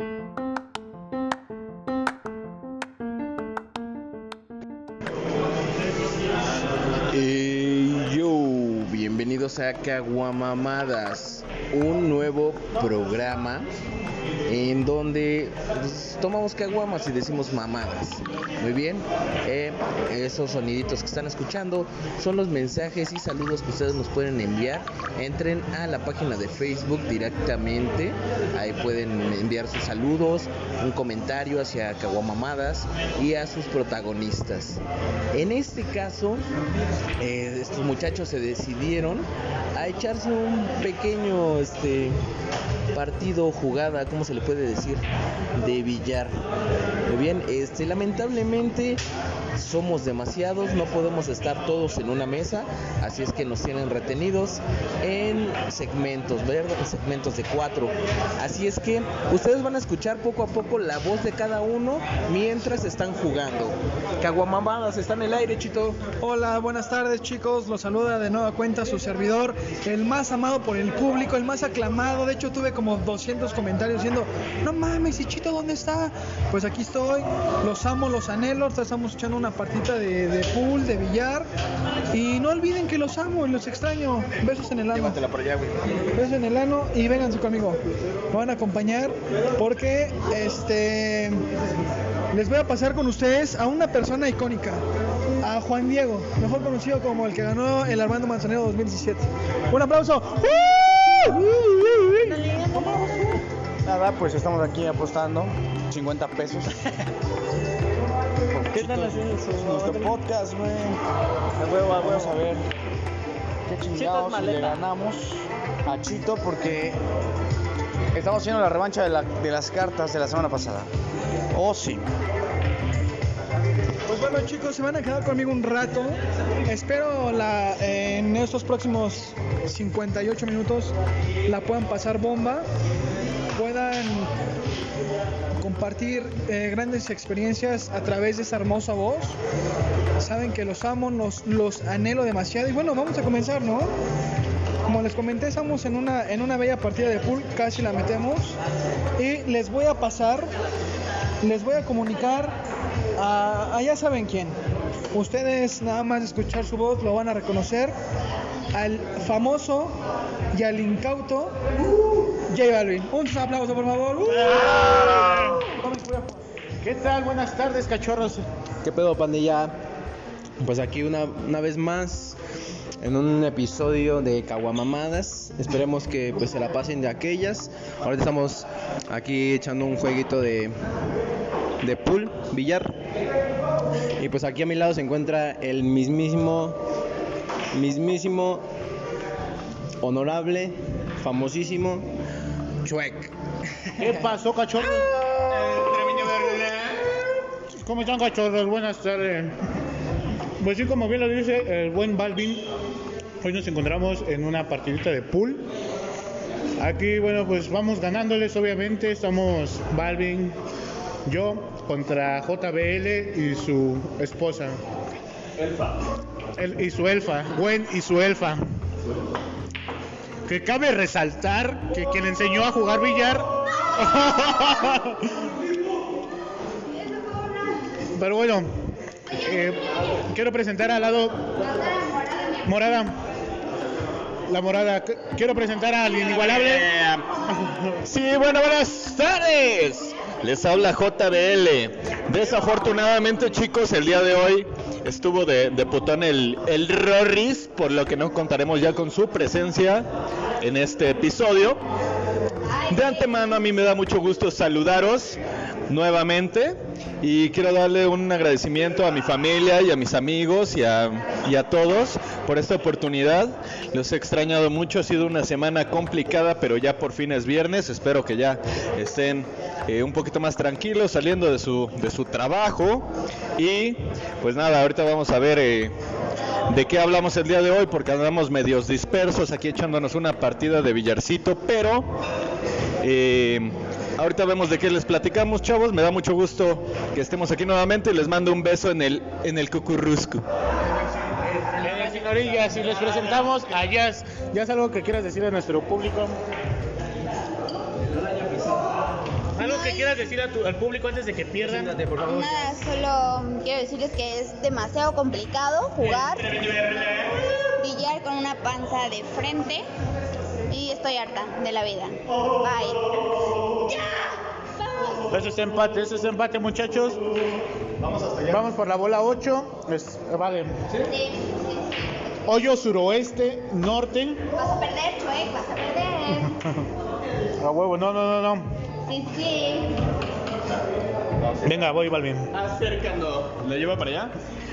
Eh, yo, bienvenidos a Caguamamadas, un nuevo programa en donde pues, tomamos caguamas y decimos mamadas. Muy bien, eh, esos soniditos que están escuchando son los mensajes y saludos que ustedes nos pueden enviar. Entren a la página de Facebook directamente, ahí pueden enviar sus saludos, un comentario hacia Caguamamadas y a sus protagonistas. En este caso, eh, estos muchachos se decidieron a echarse un pequeño este partido jugada, ¿cómo se le puede decir? De billar. Muy bien, este lamentablemente somos demasiados, no podemos estar todos en una mesa, así es que nos tienen retenidos en segmentos, ¿verdad? En segmentos de cuatro. Así es que ustedes van a escuchar poco a poco la voz de cada uno mientras están jugando. Caguamamadas, está en el aire, chito. Hola, buenas tardes chicos, los saluda de nueva cuenta su servidor, el más amado por el público, el más aclamado, de hecho tuve como 200 comentarios diciendo, no mames, ¿y Chito dónde está? Pues aquí estoy, los amo, los anhelo, estamos echando una partita de, de pool, de billar, y no olviden que los amo y los extraño, besos en el ano, Llévatela por allá, güey. besos en el ano y vénganse conmigo, me van a acompañar porque este... Les voy a pasar con ustedes a una persona icónica, a Juan Diego, mejor conocido como el que ganó el Armando Manzanero 2017. Un aplauso. Nada, pues estamos aquí apostando 50 pesos. ¿Qué están haciendo Es nuestro podcast, güey. Vamos a ver qué chingados si le ganamos a Chito porque estamos haciendo la revancha de, la- de las cartas de la semana pasada. Oh, sí. Pues bueno chicos, se van a quedar conmigo un rato. Espero la, en estos próximos 58 minutos la puedan pasar bomba, puedan compartir eh, grandes experiencias a través de esa hermosa voz. Saben que los amo, los, los anhelo demasiado. Y bueno, vamos a comenzar, ¿no? Como les comenté, estamos en una, en una bella partida de pool, casi la metemos. Y les voy a pasar, les voy a comunicar a, a ya saben quién. Ustedes nada más escuchar su voz lo van a reconocer. Al famoso y al incauto J Balvin. Un aplauso, por favor. ¡Uh! ¿Qué tal? Buenas tardes, cachorros. ¿Qué pedo, pandilla? Pues aquí una, una vez más en un episodio de Caguamamadas. Esperemos que pues se la pasen de aquellas. Ahorita estamos aquí echando un jueguito de, de pool, billar. Y pues aquí a mi lado se encuentra el mismísimo, mismísimo, honorable, famosísimo Chuec. ¿Qué pasó, cachorros? ¿Cómo están, cachorros? Buenas tardes. Pues sí, como bien lo dice el buen Balvin, hoy nos encontramos en una partidita de pool. Aquí, bueno, pues vamos ganándoles, obviamente. Estamos Balvin, yo, contra JBL y su esposa. Elfa. y su elfa, Gwen y su elfa. Que cabe resaltar que quien enseñó a jugar billar. Pero bueno, eh, quiero presentar al lado Morada. La morada. Qu- Quiero presentar al inigualable. Sí, bueno, buenas tardes. Les habla JBL. Desafortunadamente, chicos, el día de hoy estuvo de, de putón el, el Rorris, por lo que no contaremos ya con su presencia en este episodio. De antemano, a mí me da mucho gusto saludaros nuevamente y quiero darle un agradecimiento a mi familia y a mis amigos y a, y a todos por esta oportunidad. Los he extrañado mucho, ha sido una semana complicada, pero ya por fin es viernes. Espero que ya estén eh, un poquito más tranquilos saliendo de su, de su trabajo. Y pues nada, ahorita vamos a ver eh, de qué hablamos el día de hoy, porque andamos medios dispersos aquí echándonos una partida de billarcito, pero eh, ahorita vemos de qué les platicamos, chavos. Me da mucho gusto que estemos aquí nuevamente y les mando un beso en el, en el cucurrusco. Eh, señorillas, si les presentamos a Jazz, Jazz, algo que quieras decir a nuestro público. ¿Algo ¿Algo que quieras decir a tu- al público antes de que pierdan? Siéntate, por favor. Nada, solo quiero decirles que es demasiado complicado jugar billar con una panza de frente y estoy harta de la vida. Bye. Eso es empate, eso es empate, muchachos. Vamos por la bola 8. Es, vale. Sí. Hoyo suroeste, norte. Vas a perder, Chuek, vas a perder. A huevo, no, no, no, no. Sí, sí. Venga, voy, Balvin. Acercando. ¿La lleva para allá?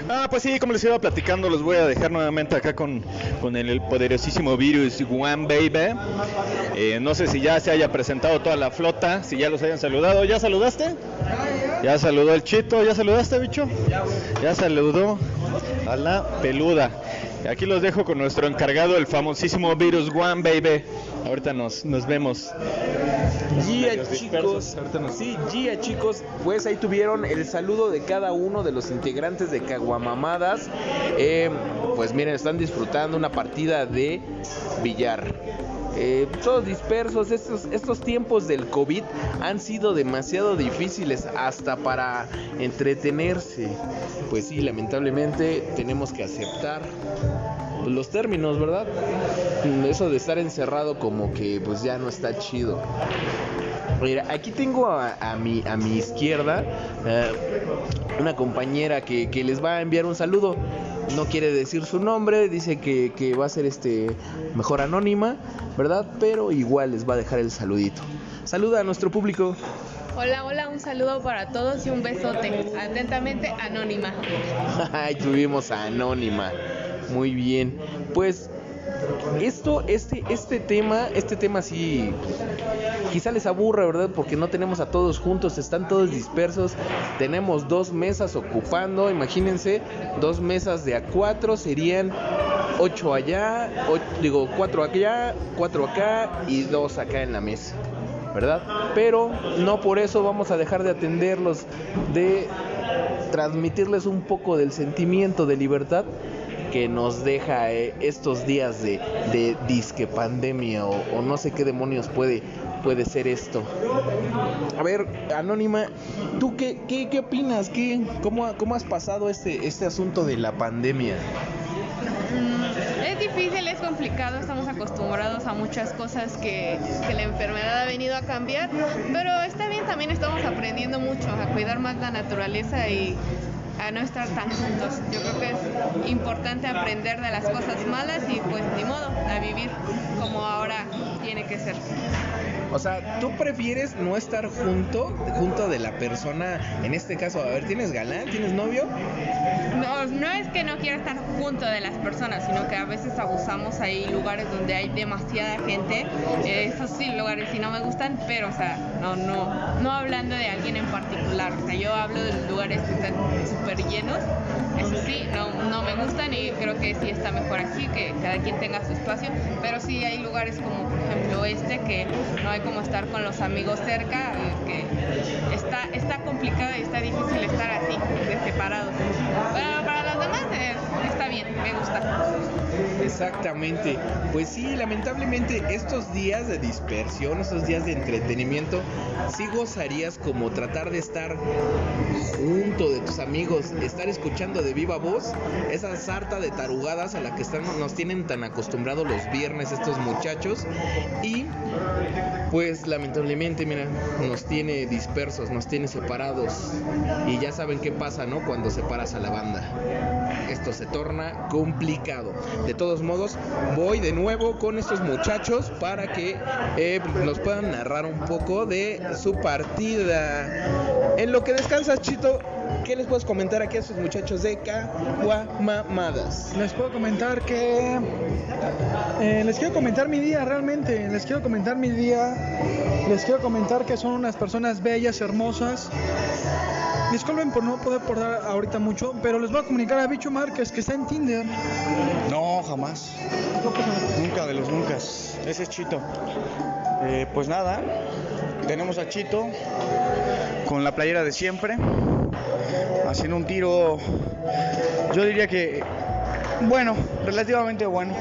Ah, pues sí, como les iba platicando, los voy a dejar nuevamente acá con, con el, poderosísimo virus One Baby. Eh, no sé si ya se haya presentado toda la flota, si ya los hayan saludado. ¿Ya saludaste? Ya saludó el chito, ¿ya saludaste, bicho? Ya saludó a la peluda. Aquí los dejo con nuestro encargado, el famosísimo virus One Baby. Ahorita nos, nos vemos. Gia chicos, ahorita nos- sí, Gia chicos, pues ahí tuvieron el saludo de cada uno de los integrantes de Caguamamadas. Eh, pues miren, están disfrutando una partida de billar. Eh, todos dispersos, estos, estos tiempos del COVID han sido demasiado difíciles hasta para entretenerse. Pues sí, lamentablemente tenemos que aceptar los términos, ¿verdad? Eso de estar encerrado como que pues ya no está chido. Mira, aquí tengo a, a mi, a mi izquierda eh, una compañera que, que les va a enviar un saludo. No quiere decir su nombre, dice que, que va a ser este mejor anónima, ¿verdad? Pero igual les va a dejar el saludito. Saluda a nuestro público. Hola, hola, un saludo para todos y un besote. Atentamente, Anónima. Ahí tuvimos a Anónima. Muy bien. Pues esto, este, este tema, este tema sí, quizá les aburra, ¿verdad? Porque no tenemos a todos juntos, están todos dispersos. Tenemos dos mesas ocupando, imagínense, dos mesas de a cuatro serían ocho allá, digo cuatro allá, cuatro acá y dos acá en la mesa. ¿Verdad? Pero no por eso vamos a dejar de atenderlos, de transmitirles un poco del sentimiento de libertad que nos deja eh, estos días de, de disque pandemia o, o no sé qué demonios puede, puede ser esto. A ver, Anónima, ¿tú qué, qué, qué opinas? ¿Qué, cómo, ¿Cómo has pasado este, este asunto de la pandemia? Mm, Es difícil, es complicado, estamos acostumbrados a muchas cosas que, que la enfermedad ha venido a cambiar, pero está bien, también estamos aprendiendo mucho a cuidar más la naturaleza y a no estar tan juntos. Yo creo que es importante aprender de las cosas malas y pues ni modo, a vivir como ahora tiene que ser. O sea, ¿tú prefieres no estar junto, junto de la persona, en este caso, a ver, ¿tienes galán? ¿Tienes novio? No, no es que no quiera estar junto de las personas, sino que a veces abusamos. Hay lugares donde hay demasiada gente. Eh, esos sí lugares sí no me gustan, pero o sea, no, no, no hablando de alguien en particular. O sea, yo hablo de lugares que están súper llenos. Eso sí, no, no me gustan y creo que sí está mejor así, que cada quien tenga su espacio. Pero sí hay lugares como por ejemplo este que no hay como estar con los amigos cerca, que está, está complicado y está difícil estar así, separados. Pero para los demás eh, está bien, me gusta. Exactamente. Pues sí, lamentablemente estos días de dispersión, estos días de entretenimiento, sí gozarías como tratar de estar junto de tus amigos, estar escuchando de viva voz esa sarta de tarugadas a la que están, nos tienen tan acostumbrados los viernes estos muchachos y pues lamentablemente, mira, nos tiene dispersos, nos tiene separados y ya saben qué pasa, ¿no? Cuando separas a la banda. Esto se torna complicado. De todos modos, voy de nuevo con estos muchachos para que eh, nos puedan narrar un poco de su partida. En lo que descansas, Chito, ¿qué les puedes comentar aquí a estos muchachos de Caguamamadas? Les puedo comentar que. eh, les quiero comentar mi día realmente. Les quiero comentar mi día. Les quiero comentar que son unas personas bellas, hermosas. Disculpen por no poder portar ahorita mucho, pero les voy a comunicar a Bicho Márquez que está en Tinder. No, jamás. Nunca de los nunca. Ese es Chito. Eh, pues nada, tenemos a Chito con la playera de siempre, haciendo un tiro, yo diría que, bueno, relativamente bueno.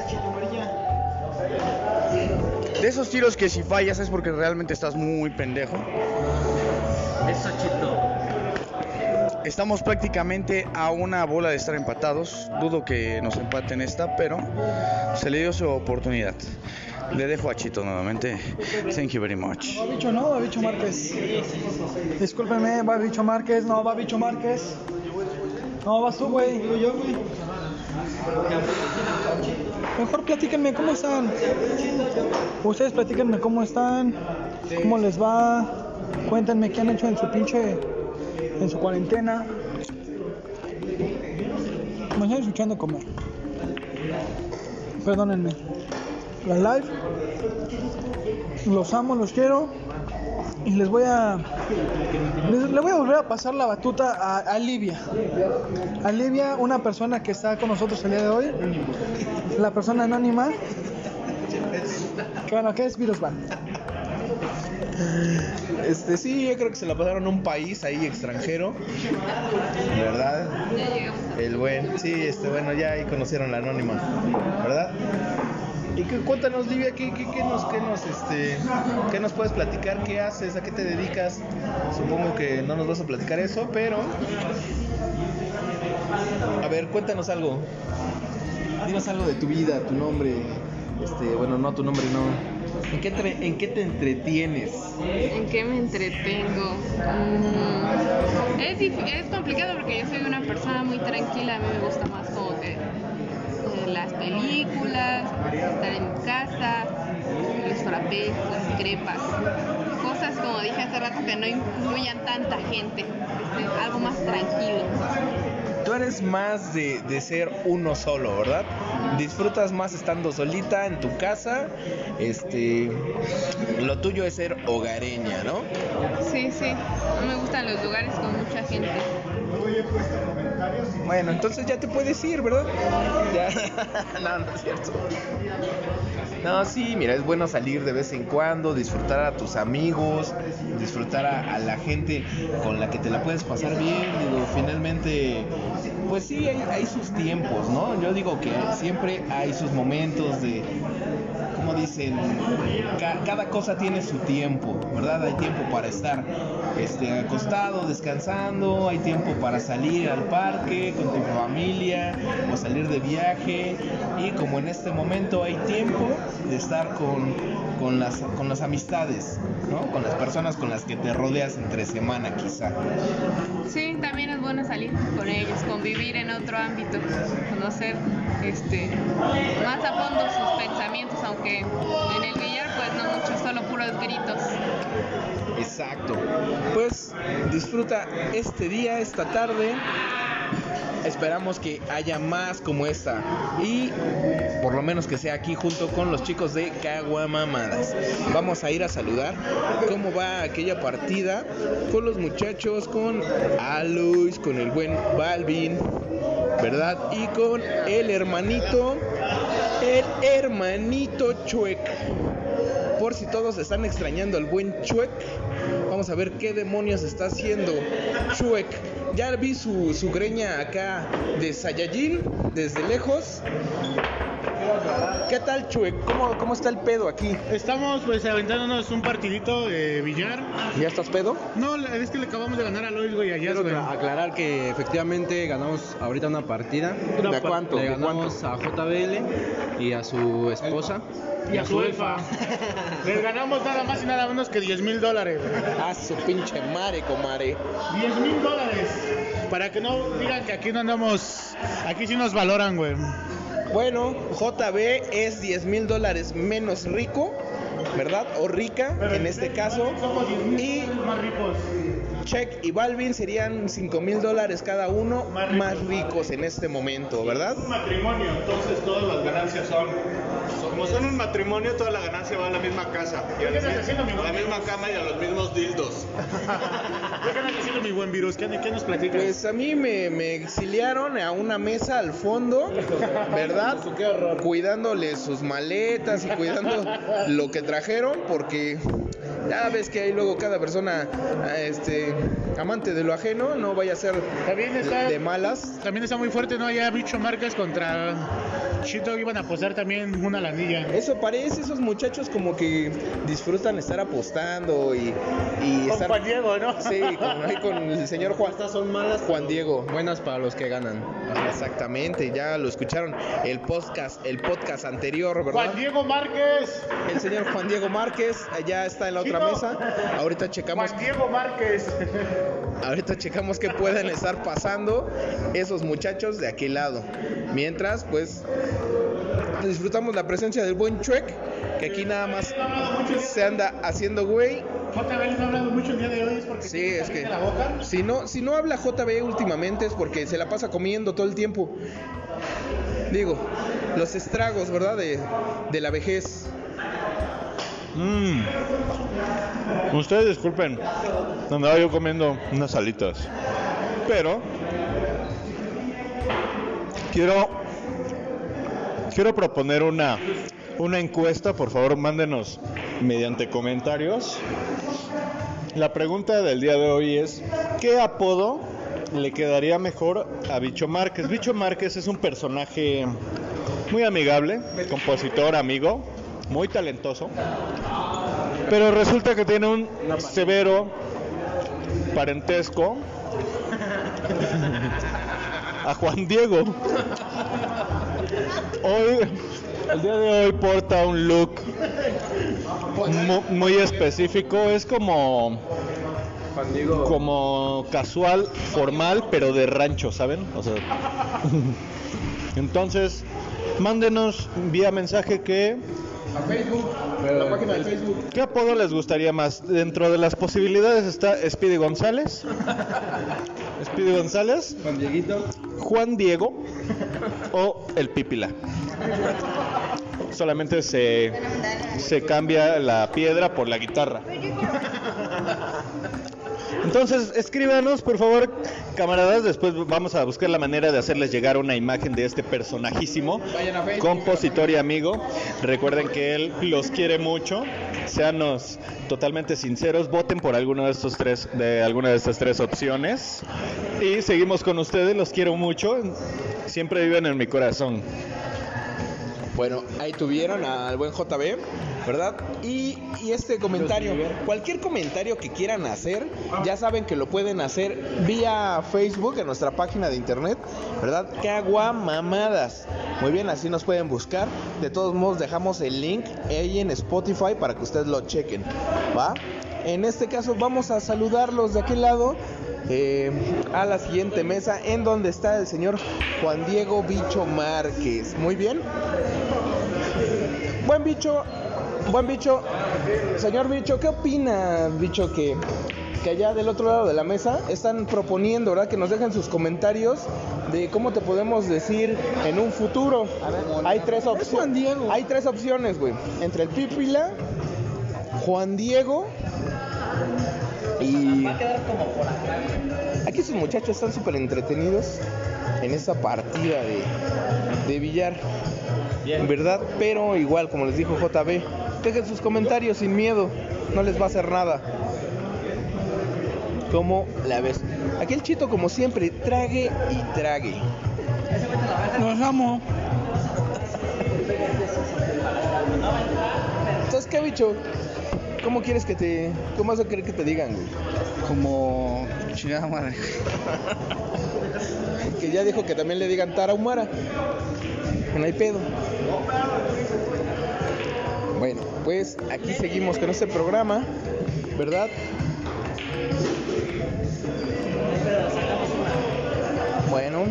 De esos tiros que si fallas es porque realmente estás muy pendejo. Eso, Chito. Estamos prácticamente a una bola de estar empatados. Dudo que nos empaten esta, pero se le dio su oportunidad. Le dejo a Chito nuevamente. Thank you very much. Va bicho, no, va bicho Márquez. Discúlpeme, va bicho Márquez, no, va bicho Márquez. No, vas tú, güey. Güey. Mejor platíquenme cómo están. Ustedes platíquenme cómo están, cómo les va. Cuéntenme qué han hecho en su pinche. En su cuarentena. Me están escuchando comer. Perdónenme. La live. Los amo, los quiero. Y les voy a. Les, le voy a volver a pasar la batuta a, a Livia. A Livia, una persona que está con nosotros el día de hoy. La persona anónima. Que bueno, ¿qué es Virus Van? Este, sí, yo creo que se la pasaron a un país ahí extranjero. ¿Verdad? El buen, sí, este, bueno, ya ahí conocieron la anónima, ¿verdad? Y que, cuéntanos, Livia, ¿qué, qué, qué nos, qué, nos, este, ¿qué nos puedes platicar? ¿Qué haces? ¿A qué te dedicas? Supongo que no nos vas a platicar eso, pero... A ver, cuéntanos algo. Dinos algo de tu vida, tu nombre. Este, bueno, no tu nombre, no. ¿En qué, te, entretienes? ¿En qué me entretengo? Mm, es, es complicado porque yo soy una persona muy tranquila. A mí me gusta más como que eh, las películas, estar en mi casa, los frappés, las crepas. Cosas como dije hace rato que no incluyan tanta gente. este, algo más tranquilo. Eres más de, de ser uno solo, ¿verdad? Disfrutas más estando solita en tu casa. Este, lo tuyo es ser hogareña, ¿no? Sí, sí. No me gustan los lugares con mucha gente. Bueno, entonces ya te puedes ir, ¿verdad? Ya. no, no es cierto. No, sí, mira, es bueno salir de vez en cuando, disfrutar a tus amigos, disfrutar a, la gente con la que te la puedes pasar bien. Digo, finalmente, pues sí, hay, hay sus tiempos, ¿no? Yo digo que siempre hay sus momentos de, dicen, ca- cada cosa tiene su tiempo, ¿verdad? Hay tiempo para estar este, acostado, descansando, hay tiempo para salir al parque con tu familia o salir de viaje y como en este momento hay tiempo de estar con, con, las, con las amistades, ¿no? Con las personas con las que te rodeas entre semana quizá. Sí, también es bueno salir con ellos, convivir en otro ámbito, conocer este, más a fondo sus pensamientos, aunque en el billar pues no mucho, solo puros gritos. Exacto. Pues disfruta este día, esta tarde. Esperamos que haya más como esta. Y por lo menos que sea aquí junto con los chicos de Caguamamadas. Vamos a ir a saludar cómo va aquella partida con los muchachos, con Alois, con el buen Balvin, ¿verdad? Y con el hermanito, el hermanito Chuec. Por si todos están extrañando al buen Chuec, vamos a ver qué demonios está haciendo Chuec. Ya vi su, su greña acá de Saiyajin desde lejos. ¿Qué tal Chuec? ¿Cómo, ¿Cómo está el pedo aquí? Estamos pues aventándonos un partidito de billar. ¿Ya estás pedo? No, es que le acabamos de ganar a Lois, güey, ayer, Quiero güey. aclarar que efectivamente ganamos ahorita una partida. Una ¿De cuánto? Le ¿De ganamos cuánto? a JBL y a su esposa. Y a su elfa. Les ganamos nada más y nada menos que 10 mil dólares. Ah, su pinche mare, comare. 10 mil dólares. Para que no digan que aquí no andamos. Aquí sí nos valoran, güey. Bueno, JB es 10 mil dólares menos rico, ¿verdad? O rica en este caso. Somos 10 mil Y más ricos. Check y Balvin serían 5 mil dólares cada uno Más ricos. más ricos en este momento, ¿verdad? un matrimonio, entonces todas las ganancias son. Como son un matrimonio, toda la ganancia va a la misma casa. Y a ¿Qué estás haciendo, mi a la misma cama y a los mismos dildos. ¿Qué están haciendo mi buen virus? ¿Qué, qué nos platicas? Pues a mí me, me exiliaron a una mesa al fondo, ¿verdad? Cuidándole sus maletas y cuidando lo que trajeron, porque ya ves que hay luego cada persona este, amante de lo ajeno, no vaya a ser También está, de malas. también está muy fuerte, ¿no? Ya Bicho Márquez contra Chito iban a apostar también una lanilla. Eso parece, esos muchachos como que disfrutan estar apostando y, y Con estar... Juan Diego, ¿no? Sí, con, el señor Juan. Estas son malas, Juan Diego. buenas para los que ganan. Exactamente, ya lo escucharon. El podcast, el podcast anterior, ¿verdad? Juan Diego Márquez. El señor Juan Diego Márquez ya está en la otra mesa. Ahorita checamos, Juan Diego Márquez. ahorita checamos qué pueden estar pasando esos muchachos de aquel lado. Mientras, pues, disfrutamos la presencia del buen Chuec, que aquí nada más se anda haciendo güey. JB no ha hablado mucho el día de hoy, es porque Sí, tiene es que caliente la boca. si no, si no habla JB últimamente es porque se la pasa comiendo todo el tiempo. Digo, los estragos, ¿verdad? De, de la vejez. Mm. Ustedes disculpen, andaba yo comiendo unas alitas. Pero quiero quiero proponer una encuesta, por favor, mándenos mediante comentarios. La pregunta del día de hoy es ¿qué apodo le quedaría mejor a Bicho Márquez? Bicho Márquez es un personaje muy amigable, compositor, amigo, muy talentoso. Pero resulta que tiene un severo parentesco a Juan Diego. Hoy, el día de hoy porta un look mu- muy específico. Es como, como casual, formal, pero de rancho, ¿saben? O sea, entonces, mándenos vía mensaje que A Facebook, la página de Facebook. ¿Qué apodo les gustaría más? Dentro de las posibilidades está Speedy González, Speedy González, Juan Dieguito. Juan Diego o el Pípila. Solamente se, se cambia la piedra por la guitarra. Entonces, escríbanos, por favor, camaradas. Después vamos a buscar la manera de hacerles llegar una imagen de este personajísimo, Vayan a Facebook. compositor y amigo. Recuerden que él los quiere mucho. Seanos totalmente sinceros. Voten por alguno de estos tres, de alguna de estas tres opciones. Y seguimos con ustedes. Los quiero mucho. Siempre viven en mi corazón. Bueno, ahí tuvieron al buen JB, ¿verdad? Y, y este comentario, cualquier comentario que quieran hacer, ya saben que lo pueden hacer vía Facebook en nuestra página de internet, ¿verdad? Caguamamadas. Muy bien, así nos pueden buscar. De todos modos, dejamos el link ahí en Spotify para que ustedes lo chequen, ¿va? En este caso, vamos a saludarlos de aquel lado. eh, a la siguiente mesa en donde está el señor Juan Diego Bicho Márquez. Muy bien. Buen bicho, buen bicho. Señor bicho, ¿qué opina, bicho, que, que allá del otro lado de la mesa están proponiendo, ¿verdad? Que nos dejen sus comentarios de cómo te podemos decir en un futuro. Hay tres opciones. Hay tres opciones, güey. Entre el Pípila, Juan Diego y... Aquí sus muchachos están súper entretenidos en esta partida de, de billar. ¿Verdad? Pero igual, como les dijo JB, dejen sus comentarios sin miedo. No les va a hacer nada. ¿Cómo la ves? Aquí el chito, como siempre, trague y trague. Los amo. Entonces, ¿qué bicho? ¿Cómo quieres que te... ¿Cómo vas a querer que te digan, güey? Como chingada madre. Que ya dijo que también le digan Tarahumara. No hay pedo. Bueno, pues aquí seguimos con este programa, ¿verdad? Bueno,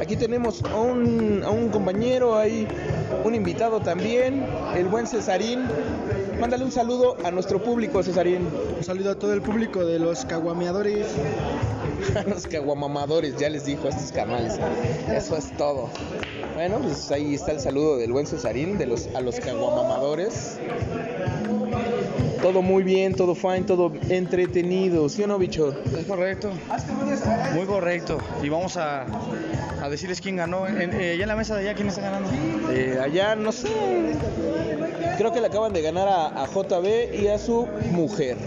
aquí tenemos a un, a un compañero, hay un invitado también, el buen Cesarín. Mándale un saludo a nuestro público, Cesarín. Un saludo a todo el público de los caguameadores. A los caguamamadores, ya les dijo a estos canales. Eso es todo. Bueno, pues ahí está el saludo del buen Cesarín, de los, a los caguamamadores. Todo muy bien, todo fine, todo entretenido, ¿sí o no, bicho? Es correcto. Muy correcto. Y vamos a, a decirles quién ganó. En, eh, allá en la mesa de allá, ¿quién está ganando? Eh, allá, no sé. Creo que le acaban de ganar a, a JB y a su mujer.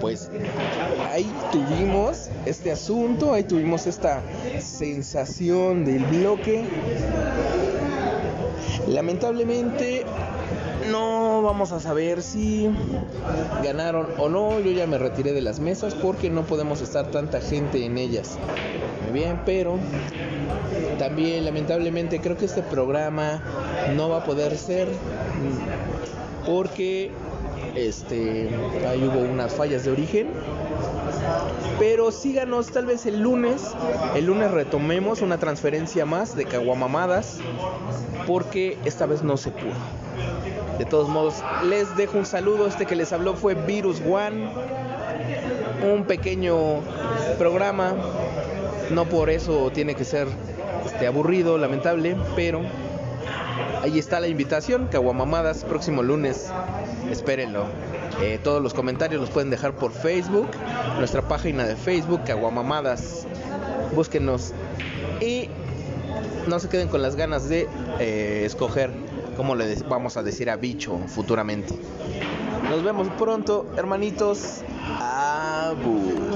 Pues ahí tuvimos este asunto, ahí tuvimos esta sensación del bloque. Lamentablemente no vamos a saber si ganaron o no. Yo ya me retiré de las mesas porque no podemos estar tanta gente en ellas. Muy bien, pero también lamentablemente creo que este programa no va a poder ser mm, porque este ahí hubo unas fallas de origen. Pero síganos tal vez el lunes. El lunes retomemos una transferencia más de caguamamadas. Porque esta vez no se pudo. De todos modos, les dejo un saludo. Este que les habló fue Virus One. Un pequeño programa. No por eso tiene que ser este, aburrido, lamentable, pero ahí está la invitación. Caguamamadas, próximo lunes. Espérenlo. Eh, todos los comentarios los pueden dejar por Facebook, nuestra página de Facebook, Caguamamadas. Búsquenos y no se queden con las ganas de eh, escoger cómo le vamos a decir a bicho futuramente. Nos vemos pronto, hermanitos. Abus.